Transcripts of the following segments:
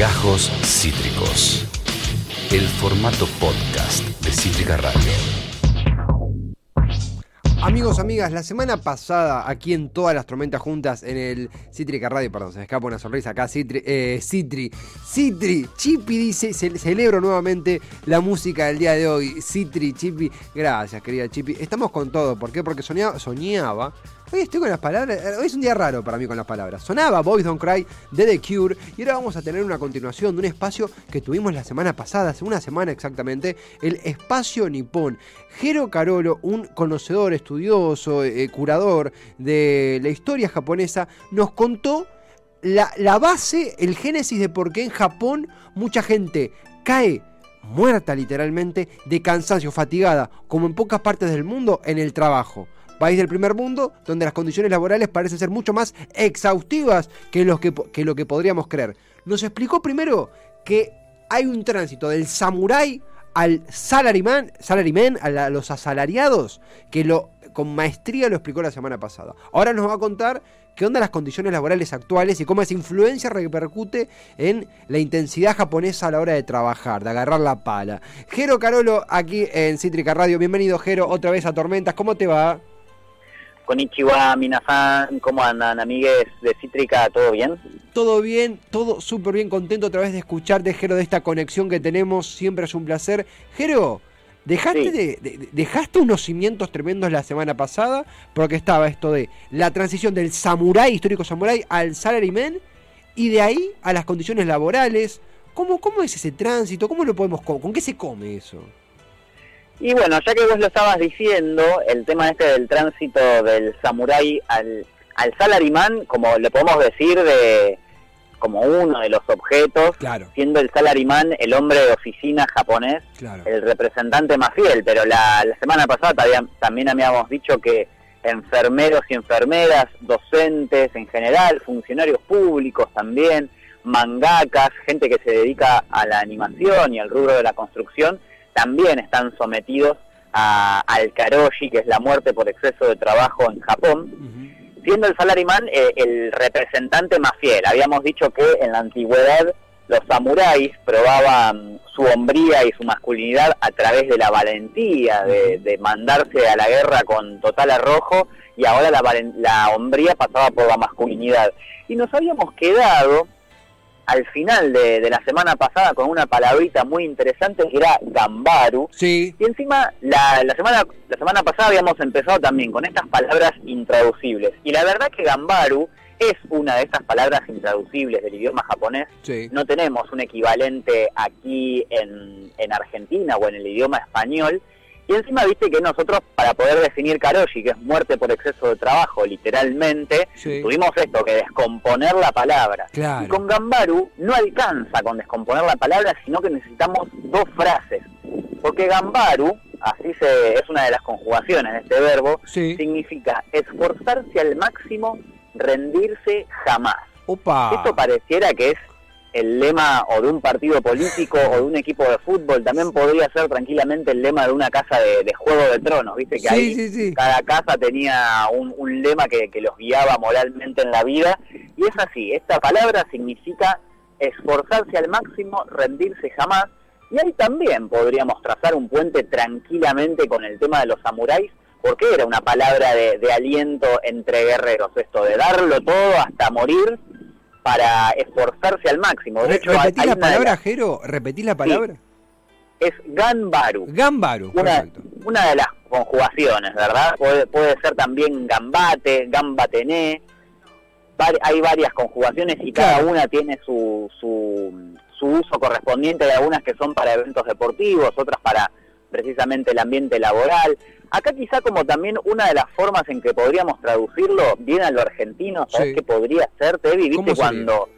Gajos Cítricos. El formato podcast de Cítrica Radio. Amigos, amigas, la semana pasada, aquí en todas las tormentas juntas, en el Cítrica Radio, perdón, se me escapa una sonrisa acá, Citri, eh, Citri, Citri, Chipi dice, ce- celebro nuevamente la música del día de hoy, Citri, Chipi, gracias querida Chipi, estamos con todo, ¿por qué? Porque soñaba, hoy estoy con las palabras, eh, hoy es un día raro para mí con las palabras, sonaba Boys Don't Cry de The Cure, y ahora vamos a tener una continuación de un espacio que tuvimos la semana pasada, hace una semana exactamente, el Espacio Nipón. Jero Carolo, un conocedor, estudioso, eh, curador de la historia japonesa, nos contó la base, el génesis de por qué en Japón mucha gente cae muerta literalmente de cansancio, fatigada, como en pocas partes del mundo, en el trabajo. País del primer mundo donde las condiciones laborales parecen ser mucho más exhaustivas que, los que, que lo que podríamos creer. Nos explicó primero que hay un tránsito del samurái al salaryman, salaryman a, la- a los asalariados, que lo con maestría lo explicó la semana pasada. Ahora nos va a contar qué onda las condiciones laborales actuales y cómo esa influencia repercute en la intensidad japonesa a la hora de trabajar, de agarrar la pala. Jero Carolo, aquí en Cítrica Radio. Bienvenido, Jero, otra vez a Tormentas. ¿Cómo te va? Konnichiwa, Minasan, ¿cómo andan, amigues de Cítrica? ¿Todo bien? Todo bien, todo súper bien, contento otra vez de escucharte, Jero, de esta conexión que tenemos. Siempre es un placer. Jero, dejaste, Sí. de, de- dejaste unos cimientos tremendos la semana pasada, porque estaba esto de la transición del samurái, histórico samurái, al salaryman, y de ahí a las condiciones laborales. ¿Cómo, cómo es ese tránsito? ¿Cómo lo podemos co- ¿Con qué se come eso? Y bueno, ya que vos lo estabas diciendo, el tema este del tránsito del samurái al, al salaryman, como le podemos decir, de como uno de los objetos, Claro, siendo el salaryman el hombre de oficina japonés, claro. el representante más fiel, pero la, la semana pasada todavía- también habíamos dicho que enfermeros y enfermeras, docentes en general, funcionarios públicos también, mangakas, gente que se dedica a la animación y al rubro de la construcción, también están sometidos a- al karoshi, que es la muerte por exceso de trabajo en Japón siendo el salaryman eh, el representante más fiel. Habíamos dicho que en la antigüedad los samuráis probaban su hombría y su masculinidad a través de la valentía, de, de mandarse a la guerra con total arrojo, y ahora la, la hombría pasaba por la masculinidad. Y nos habíamos quedado al final de, de la semana pasada con una palabrita muy interesante que era gambaru, Sí, y encima, la, la, semana, la semana pasada habíamos empezado también con estas palabras intraducibles. Y la verdad que Gambaru es una de estas palabras intraducibles del idioma japonés. sí. No tenemos un equivalente aquí en, en Argentina o en el idioma español. Y encima viste que nosotros, para poder definir karoshi, que es muerte por exceso de trabajo, literalmente, Sí. tuvimos esto, que descomponer la palabra. Claro. Y con Gambaru no alcanza con descomponer la palabra, sino que necesitamos dos frases. Porque Gambaru, así se, es una de las conjugaciones de este verbo, Sí. significa esforzarse al máximo, rendirse jamás. Opa. Esto pareciera que es el lema o de un partido político o de un equipo de fútbol, también podría ser tranquilamente el lema de una casa de, de Juego de Tronos, viste que Sí, ahí sí, sí. cada casa tenía un, un lema que, que los guiaba moralmente en la vida, y es así, esta palabra significa esforzarse al máximo, rendirse jamás, y ahí también podríamos trazar un puente tranquilamente con el tema de los samuráis, porque era una palabra de, de aliento entre guerreros, esto de darlo todo hasta morir para esforzarse al máximo. De Re- hecho, ¿Repetí la palabra, las- Jero? ¿Repetí la palabra? es Ganbaru. Gambaru, una, perfecto. una de las conjugaciones, ¿verdad? Puede, puede ser también gambate, gambatené. Hay varias conjugaciones y cada una tiene su, su, su uso correspondiente. Hay algunas que son para eventos deportivos, otras para precisamente el ambiente laboral. Acá quizá como también una de las formas en que podríamos traducirlo bien a lo argentino, ¿sabes Sí. qué podría ser, Tevi? ¿Cómo ¿Viste cuando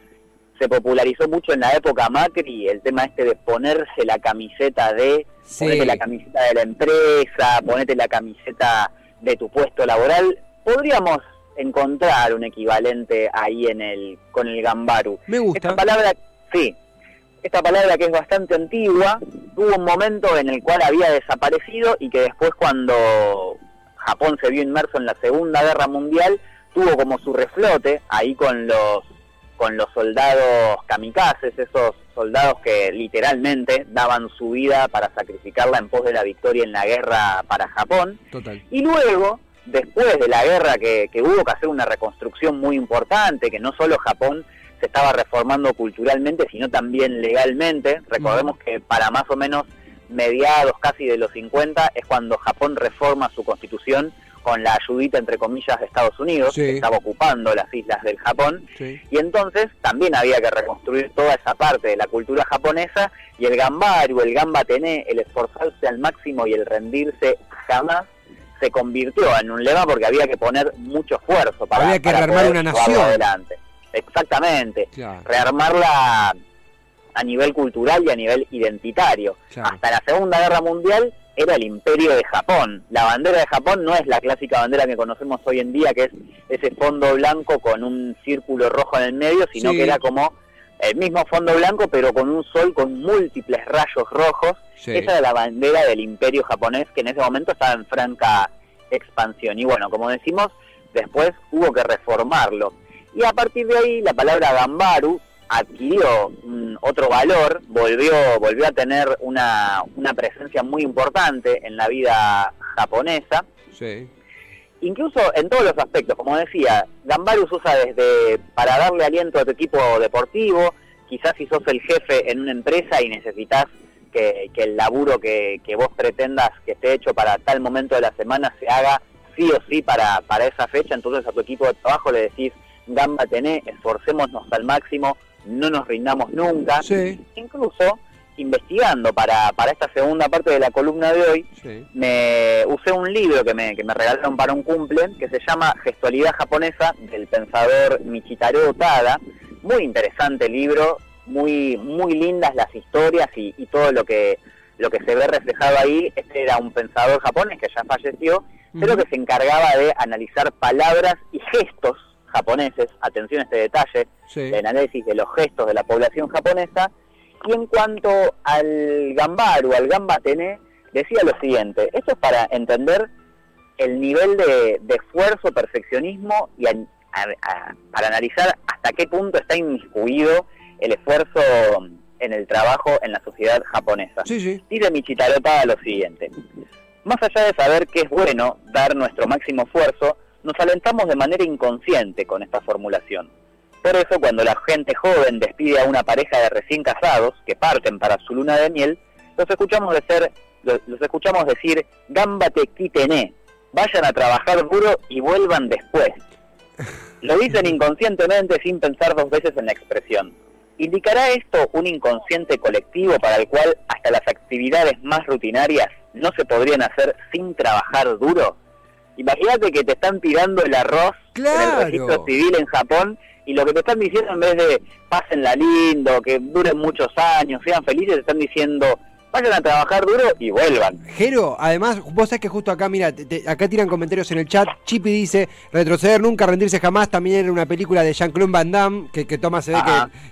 se popularizó mucho en la época Macri el tema este de ponerse la camiseta de Sí. ponete la camiseta de la empresa, ponete la camiseta de tu puesto laboral, podríamos encontrar un equivalente ahí en el con el gambaru. Me gusta. Esta palabra, sí, esta palabra que es bastante antigua, tuvo un momento en el cual había desaparecido y que después cuando Japón se vio inmerso en la Segunda Guerra Mundial, tuvo como su reflote ahí con los con los soldados kamikazes, esos soldados que literalmente daban su vida para sacrificarla en pos de la victoria en la guerra para Japón. Total. Y luego, después de la guerra que, que hubo que hacer una reconstrucción muy importante, que no solo Japón se estaba reformando culturalmente, sino también legalmente. Recordemos que para más o menos mediados casi de los 50 es cuando Japón reforma su constitución con la ayudita, entre comillas, de Estados Unidos, Sí. que estaba ocupando las islas del Japón. Sí. Y entonces también había que reconstruir toda esa parte de la cultura japonesa y el gambaru, el gamba tené, el esforzarse al máximo y el rendirse jamás se convirtió en un lema porque había que poner mucho esfuerzo para, Había que para rearmar poder una nación. adelante. Exactamente. Claro. Rearmarla a nivel cultural y a nivel identitario. Claro. Hasta la Segunda Guerra Mundial era el imperio de Japón. La bandera de Japón no es la clásica bandera que conocemos hoy en día, que es ese fondo blanco con un círculo rojo en el medio, sino Sí. que era como el mismo fondo blanco, pero con un sol con múltiples rayos rojos. Sí. Esa era la bandera del imperio japonés, que en ese momento estaba en franca expansión. Y bueno, como decimos, después hubo que reformarlo. Y a partir de ahí, la palabra gambaru adquirió mm, otro valor, volvió, volvió a tener una, una presencia muy importante en la vida japonesa, Sí. incluso en todos los aspectos, como decía, Gambaru se usa desde para darle aliento a tu equipo deportivo, quizás si sos el jefe en una empresa y necesitas que, que el laburo que, que vos pretendas que esté hecho para tal momento de la semana se haga sí o sí para, para esa fecha, entonces a tu equipo de trabajo le decís, Gamba tené, esforcémonos al máximo, no nos rindamos nunca. Sí. Incluso, investigando para, para esta segunda parte de la columna de hoy, Sí. me usé un libro que me, que me regalaron para un cumple que se llama Gestualidad japonesa del pensador Michitaro Otada. Muy interesante libro, muy muy lindas las historias y, y todo lo que lo que se ve reflejado ahí. Este era un pensador japonés que ya falleció, pero que se encargaba de analizar palabras y gestos japoneses. Atención a este detalle, Sí. el análisis de los gestos de la población japonesa. Y en cuanto al gambaru, al gamba tené, decía lo siguiente, esto es para entender el nivel de, de esfuerzo, perfeccionismo y a- a- a- para analizar hasta qué punto está inmiscuido el esfuerzo en el trabajo en la sociedad japonesa. Sí, sí. Dice Michitaro Tada lo siguiente. Más allá de saber que es bueno dar nuestro máximo esfuerzo, nos alentamos de manera inconsciente con esta formulación. Por eso, cuando la gente joven despide a una pareja de recién casados que parten para su luna de miel, los escuchamos, los, escuchamos decir, gámbate quitené, vayan a trabajar duro y vuelvan después. Lo dicen inconscientemente sin pensar dos veces en la expresión. ¿Indicará esto un inconsciente colectivo para el cual hasta las actividades más rutinarias no se podrían hacer sin trabajar duro? Imagínate que te están tirando el arroz Claro. en el registro civil en Japón y lo que te están diciendo en vez de pásenla lindo, que duren muchos años, sean felices, te están diciendo vayan a trabajar duro y vuelvan. Jero, además, vos sabés que justo acá, mira, te- te- acá tiran comentarios en el chat. Chippy dice, retroceder nunca, rendirse jamás. También era una película de Jean-Claude Van Damme, que, que toma, se ve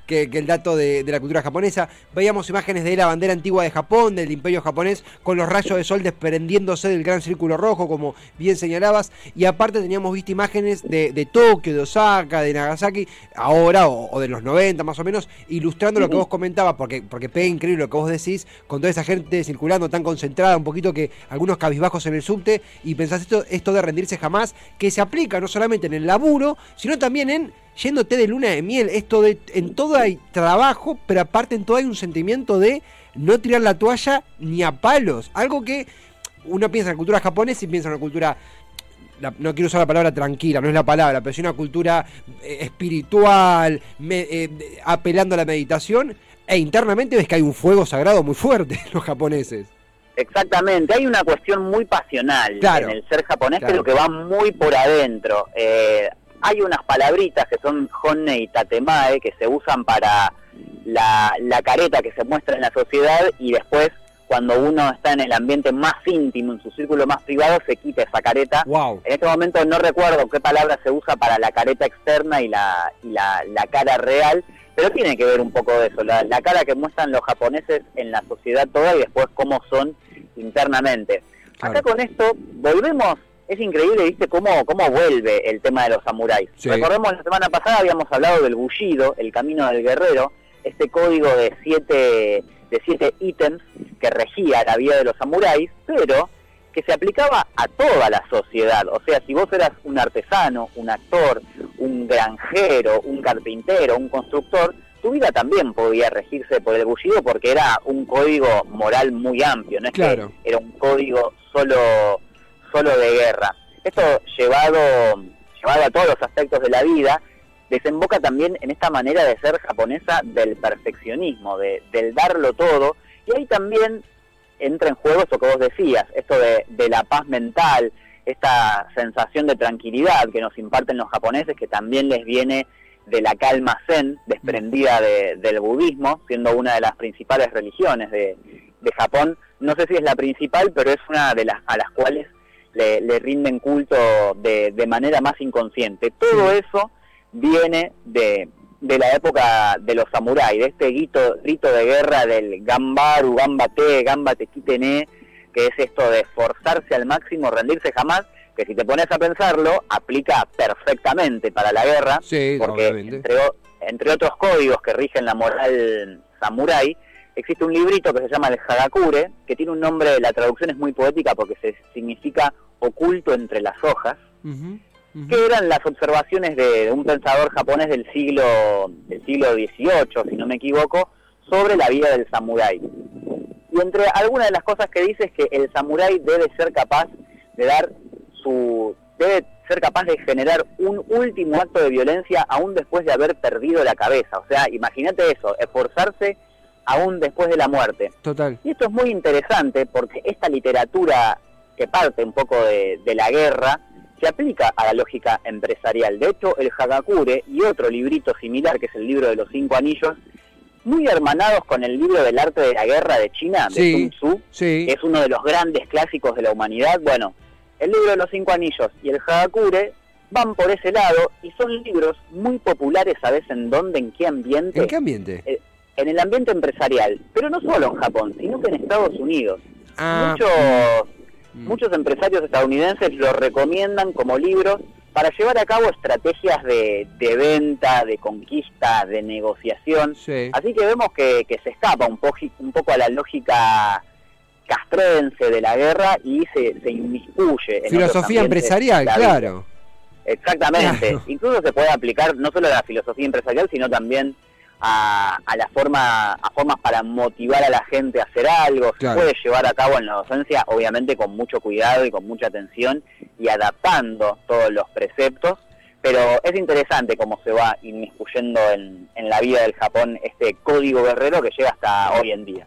que, que- que el dato de, de la cultura japonesa. Veíamos imágenes de la bandera antigua de Japón, del imperio japonés, con los rayos de sol desprendiéndose del gran círculo rojo, como bien señalabas. Y aparte teníamos visto imágenes de, de Tokio, de Osaka, de Nagasaki, ahora, o, o de los 90 más o menos, ilustrando lo que vos comentabas, porque, porque pega increíble lo que vos decís, con toda esa gente circulando tan concentrada, un poquito que algunos cabizbajos en el subte, y pensás esto, esto de rendirse jamás, que se aplica no solamente en el laburo, sino también en yéndote de luna de miel. Esto de en todo hay trabajo, pero aparte en todo hay un sentimiento de no tirar la toalla ni a palos. Algo que uno piensa en la cultura japonesa y piensa en la cultura no quiero usar la palabra tranquila, no es la palabra, pero sí una cultura eh, espiritual, me- eh, apelando a la meditación, e internamente ves que hay un fuego sagrado muy fuerte en los japoneses. Exactamente, hay una cuestión muy pasional Claro. en el ser japonés, Claro. pero que va muy por adentro. Eh, hay unas palabritas que son honne y tatemae que se usan para la, la careta que se muestra en la sociedad y después cuando uno está en el ambiente más íntimo, en su círculo más privado, se quita esa careta. Wow. En este momento no recuerdo qué palabra se usa para la careta externa y la, y la, la cara real, pero tiene que ver un poco de eso, la, la cara que muestran los japoneses en la sociedad toda y después cómo son internamente. Claro. Acá con esto volvemos es increíble, ¿viste? Cómo, cómo vuelve el tema de los samuráis. Recordemos, la semana pasada habíamos hablado del bullido, el camino del guerrero, este código de siete, de siete ítems que regía la vida de los samuráis, pero que se aplicaba a toda la sociedad. O sea, si vos eras un artesano, un actor, un granjero, un carpintero, un constructor, tu vida también podía regirse por el bullido porque era un código moral muy amplio, no es que era un código solo solo de guerra. Esto llevado, llevado a todos los aspectos de la vida, desemboca también en esta manera de ser japonesa del perfeccionismo, de, del darlo todo, y ahí también entra en juego esto que vos decías, esto de, de la paz mental, esta sensación de tranquilidad que nos imparten los japoneses, que también les viene de la calma zen, desprendida del budismo, siendo una de las principales religiones de, de Japón. No sé si es la principal, pero es una de las a las cuales le, rinden culto de, de, manera más inconsciente. Todo eso viene de, de la época de los samuráis, de este grito, grito de guerra del gambaru, gambate, gambate kitene, que es esto de esforzarse al máximo, rendirse jamás, que si te pones a pensarlo, aplica perfectamente para la guerra, porque entre, entre otros códigos que rigen la moral samurái, existe un librito que se llama el Hagakure, que tiene un nombre, la traducción es muy poética porque se significa oculto entre las hojas, que eran las observaciones de, un pensador japonés del siglo del siglo XVIII, si no me equivoco, sobre la vida del samurái. Y entre algunas de las cosas que dice es que el samurái debe ser capaz de dar su debe ser capaz de generar un último acto de violencia aún después de haber perdido la cabeza. O sea, imagínate eso, esforzarse aún después de la muerte. Total. Y esto es muy interesante porque esta literatura que parte un poco de, la guerra se aplica a la lógica empresarial. De hecho, el Hagakure y otro librito similar, que es el libro de los cinco anillos, muy hermanados con el libro del arte de la guerra de China, de Sun Tzu, que es uno de los grandes clásicos de la humanidad. Bueno, el libro de los cinco anillos y el Hagakure van por ese lado y son libros muy populares, ¿sabes en dónde? ¿En qué ambiente? ¿En qué ambiente? Eh, en el ambiente empresarial, pero no solo en Japón, sino que en Estados Unidos. Ah, muchos, mm. muchos empresarios estadounidenses lo recomiendan como libros para llevar a cabo estrategias de, venta, de conquista, de negociación. Así que vemos que, se escapa un, un poco a la lógica castrense de la guerra y se, se inmiscuye. En Filosofía empresarial, claro. Exactamente. Incluso se puede aplicar no solo a la filosofía empresarial, sino también a, la forma, a formas para motivar a la gente a hacer algo. Se puede llevar a cabo en la docencia, obviamente con mucho cuidado y con mucha atención y adaptando todos los preceptos. Pero es interesante cómo se va inmiscuyendo en, en la vida del Japón este código guerrero que llega hasta hoy en día.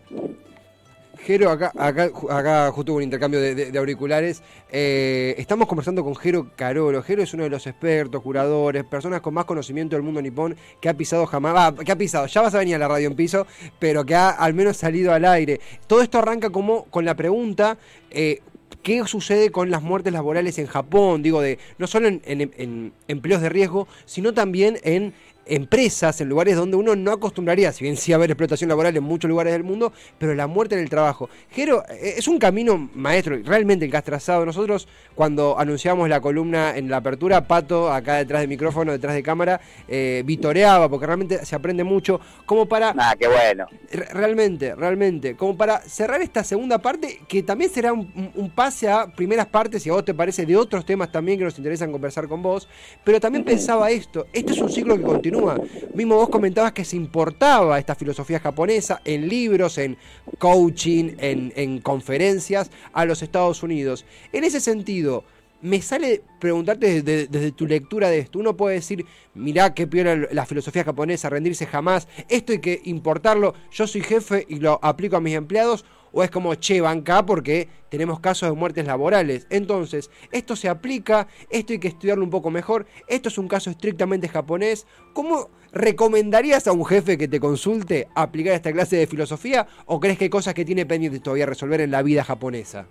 Jero, acá, acá, acá justo hubo un intercambio de, auriculares. Eh, estamos conversando con Jero Carolo. Jero es uno de los expertos, curadores, personas con más conocimiento del mundo nipón que ha pisado jamás. que ha pisado, ya vas a venir a la radio en piso, pero que ha al menos salido al aire. Todo esto arranca como con la pregunta. Eh, ¿Qué sucede con las muertes laborales en Japón? Digo, de no solo en empleos de riesgo, sino también en empresas, en lugares donde uno no acostumbraría, si bien sí a haber explotación laboral en muchos lugares del mundo, pero la muerte en el trabajo. Jero, eh, es un camino maestro, realmente el que has trazado. Nosotros, cuando anunciamos la columna en la apertura, Pato, acá detrás del micrófono, detrás de cámara, eh, vitoreaba, porque realmente se aprende mucho, como para... Ah, qué bueno. Realmente, realmente, como para cerrar esta segunda parte, que también será un, pase a primeras partes, si a vos te parece, de otros temas también que nos interesan conversar con vos, pero también pensaba esto, este es un ciclo que continúa Mismo vos comentabas que se importaba esta filosofía japonesa en libros, en coaching, en, conferencias a los Estados Unidos. En ese sentido, me sale preguntarte desde, tu lectura de esto. Uno puede decir, mirá qué peor la filosofía japonesa, rendirse jamás, esto hay que importarlo, yo soy jefe y lo aplico a mis empleados, o es como, che, banca porque tenemos casos de muertes laborales. Entonces, esto se aplica, esto hay que estudiarlo un poco mejor, esto es un caso estrictamente japonés. ¿Cómo recomendarías a un jefe que te consulte aplicar esta clase de filosofía o crees que hay cosas que tiene pendiente todavía resolver en la vida japonesa?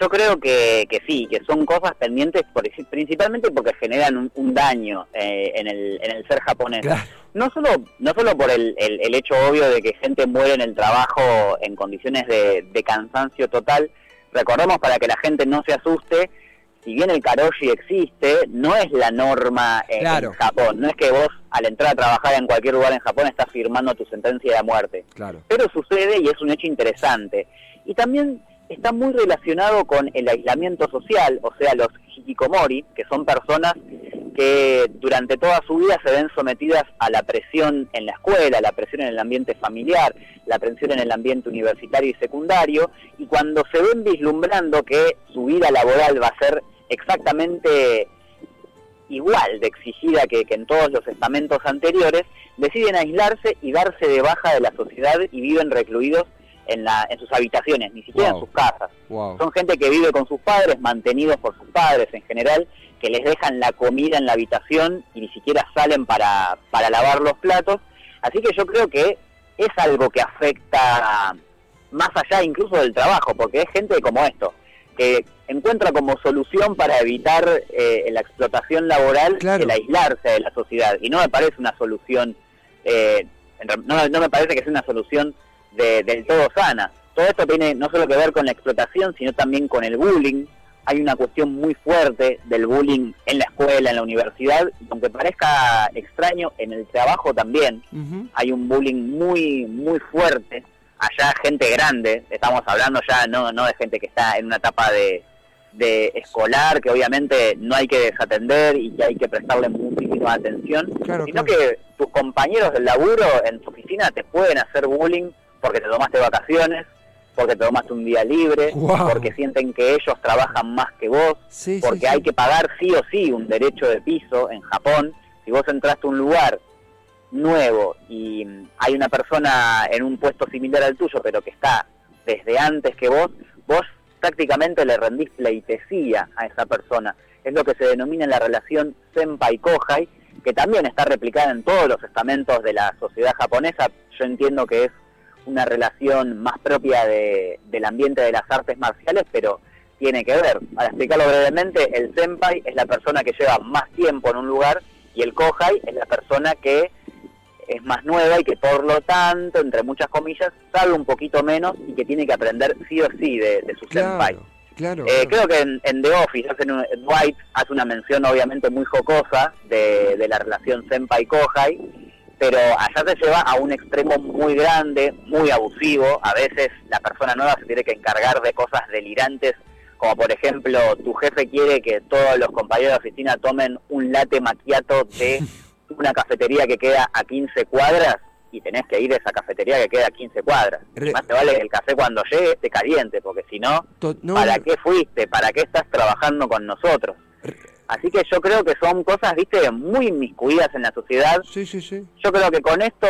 Yo creo que, que sí, que son cosas pendientes principalmente porque generan un, daño eh, en, el, en el ser japonés. No solo no solo por el, el, hecho obvio de que gente muere en el trabajo en condiciones de, de cansancio total. Recordemos para que la gente no se asuste, si bien el karoshi existe, no es la norma en, Claro. en Japón. No es que vos al entrar a trabajar en cualquier lugar en Japón estás firmando tu sentencia de muerte. Claro. Pero sucede y es un hecho interesante. Y también está muy relacionado con el aislamiento social, o sea, los hikikomori, que son personas que durante toda su vida se ven sometidas a la presión en la escuela, la presión en el ambiente familiar, la presión en el ambiente universitario y secundario, y cuando se ven vislumbrando que su vida laboral va a ser exactamente igual de exigida que, que en todos los estamentos anteriores, deciden aislarse y darse de baja de la sociedad y viven recluidos en, la, en sus habitaciones, ni siquiera Wow. en sus casas. Wow. Son gente que vive con sus padres, mantenidos por sus padres en general, que les dejan la comida en la habitación y ni siquiera salen para, para lavar los platos. Así que yo creo que es algo que afecta más allá incluso del trabajo, porque es gente como esto, que encuentra como solución para evitar eh, la explotación laboral Claro. el aislarse de la sociedad. Y no me parece una solución, eh, no, no me parece que sea una solución de- del todo sana. Todo esto tiene no solo que ver con la explotación, sino también con el bullying. Hay una cuestión muy fuerte del bullying en la escuela, en la universidad, y aunque parezca extraño, en el trabajo también hay un bullying muy muy fuerte allá gente grande estamos hablando ya no no de gente que está en una etapa de, de escolar que obviamente no hay que desatender y que hay que prestarle muchísima atención Claro, sino claro. que tus compañeros del laburo en tu oficina te pueden hacer bullying porque te tomaste vacaciones porque te tomaste un día libre porque sienten que ellos trabajan más que vos Sí, porque sí. hay que pagar sí o sí un derecho de piso en Japón. Si vos entraste a un lugar nuevo y hay una persona en un puesto similar al tuyo, pero que está desde antes que vos, vos prácticamente le rendís pleitesía a esa persona. Es lo que se denomina la relación senpai-kohai, que también está replicada en todos los estamentos de la sociedad japonesa. Yo entiendo que es una relación más propia de- del ambiente de las artes marciales, pero tiene que ver. Para explicarlo brevemente, el senpai es la persona que lleva más tiempo en un lugar y el kohai es la persona que es más nueva y que por lo tanto, entre muchas comillas, sabe un poquito menos y que tiene que aprender sí o sí de, de su senpai. Claro, claro. Eh, claro. creo que en, en The Office hacen un- Dwight hace una mención obviamente muy jocosa de, de la relación senpai-kohai, pero allá se lleva a un extremo muy grande, muy abusivo. A veces la persona nueva se tiene que encargar de cosas delirantes, como por ejemplo tu jefe quiere que todos los compañeros de oficina tomen un latte macchiato de una cafetería que queda a 15 cuadras y tenés que ir a esa cafetería que queda a 15 cuadras. Re- Más te vale que el café cuando llegue esté caliente, porque si no, ¿para qué fuiste? ¿Para qué estás trabajando con nosotros? Así que yo creo que son cosas, viste, muy inmiscuidas en la sociedad. Sí, sí, sí. Yo creo que con esto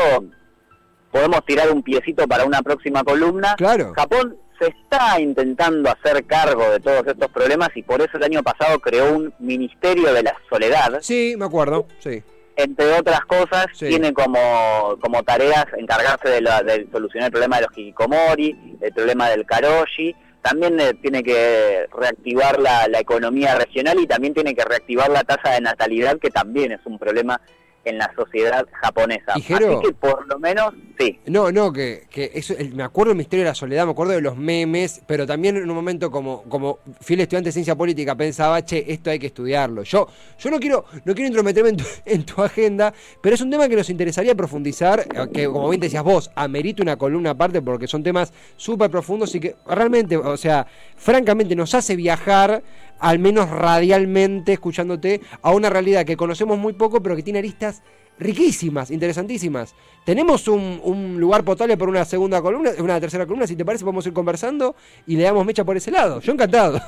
podemos tirar un piecito para una próxima columna. Claro. Japón se está intentando hacer cargo de todos estos problemas y por eso el año pasado creó un Ministerio de la Soledad. Sí, me acuerdo. Sí. Entre otras cosas, Sí. tiene como, como tareas encargarse de, la- de solucionar el problema de los hikikomori, el problema del karoshi, también eh, tiene que reactivar la, la economía regional y también tiene que reactivar la tasa de natalidad, que también es un problema en la sociedad japonesa. Jero- Así que por lo menos, sí. No, no, que, que eso, el- me acuerdo del misterio de la soledad, me acuerdo de los memes, pero también en un momento como, como fiel estudiante de ciencia política pensaba, che, esto hay que estudiarlo. Yo, yo no quiero, no quiero intrometerme en tu, en tu agenda, pero es un tema que nos interesaría profundizar, eh, que como bien decías vos, amerita una columna aparte porque son temas súper profundos y que realmente, o sea, francamente nos hace viajar, al menos radialmente, escuchándote, a una realidad que conocemos muy poco, pero que tiene aristas riquísimas, interesantísimas. Tenemos un, un lugar potable por una segunda columna, una tercera columna, si te parece podemos ir conversando y le damos mecha por ese lado. Yo encantado.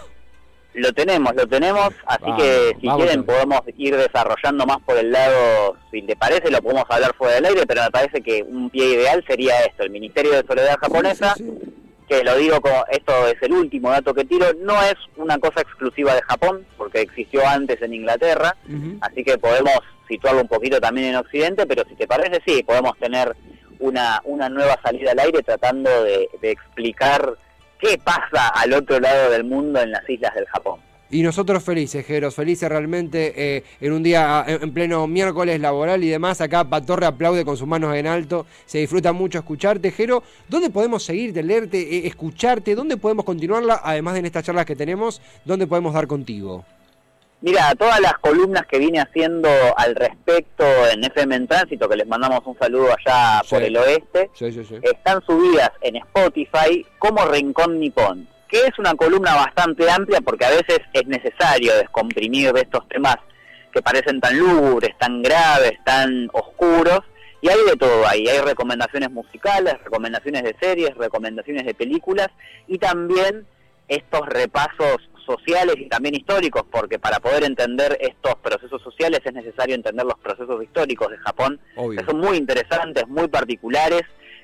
Lo tenemos, lo tenemos, así Vamos, que si quieren podemos ir desarrollando más por el lado, si te parece, lo podemos hablar fuera del aire, pero me parece que un pie ideal sería esto, el Ministerio de Soledad japonesa, Sí, sí, sí. Que lo digo como esto es el último dato que tiro, no es una cosa exclusiva de Japón, porque existió antes en Inglaterra, así que podemos situarlo un poquito también en Occidente, pero si te parece, sí, podemos tener una, una nueva salida al aire tratando de, de explicar qué pasa al otro lado del mundo en las islas del Japón. Y nosotros felices, Jeros, felices realmente eh, en un día en, en pleno miércoles laboral y demás. Acá Patorre aplaude con sus manos en alto. Se disfruta mucho escucharte, Jero. ¿Dónde podemos seguirte, leerte, eh, escucharte? ¿Dónde podemos continuarla? Además de en estas charlas que tenemos, ¿dónde podemos dar contigo? Mira, todas las columnas que viene haciendo al respecto en FM en Tránsito, que les mandamos un saludo allá Sí. por el oeste, Sí, sí, sí. están subidas en Spotify como Rincón Nipón, que es una columna bastante amplia porque a veces es necesario descomprimir de estos temas que parecen tan lúgubres, tan graves, tan oscuros, y hay de todo ahí, hay recomendaciones musicales, recomendaciones de series, recomendaciones de películas, y también estos repasos sociales y también históricos, porque para poder entender estos procesos sociales es necesario entender los procesos históricos de Japón, Obvio. que son muy interesantes, muy particulares,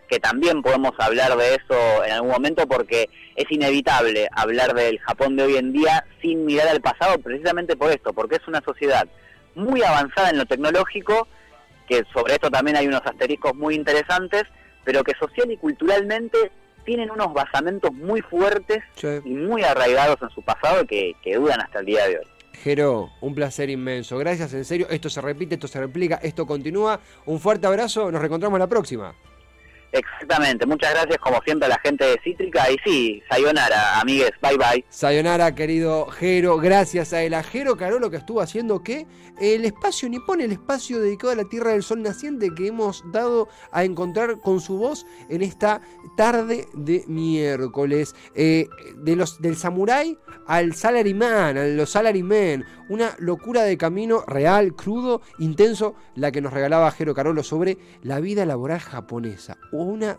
que también podemos hablar de eso en algún momento porque es inevitable hablar del Japón de hoy en día sin mirar al pasado precisamente por esto, porque es una sociedad muy avanzada en lo tecnológico, que sobre esto también hay unos asteriscos muy interesantes, pero que social y culturalmente tienen unos basamentos muy fuertes Sí. y muy arraigados en su pasado que, que dudan hasta el día de hoy. Jero, un placer inmenso. Gracias, en serio. Esto se repite, esto se replica, esto continúa. Un fuerte abrazo. Nos reencontramos la próxima. Muchas gracias como siempre a la gente de Cítrica y sí, sayonara, amigues, bye bye. Sayonara, querido Jero, gracias a él. A Jero Carolo que estuvo haciendo que el espacio Nipón, el espacio dedicado a la Tierra del Sol Naciente que hemos dado a encontrar con su voz en esta tarde de miércoles. Eh, de los, del samurái al salaryman, a los salarymen. Una locura de camino real, crudo, intenso, la que nos regalaba Jero Carolo sobre la vida laboral japonesa. Una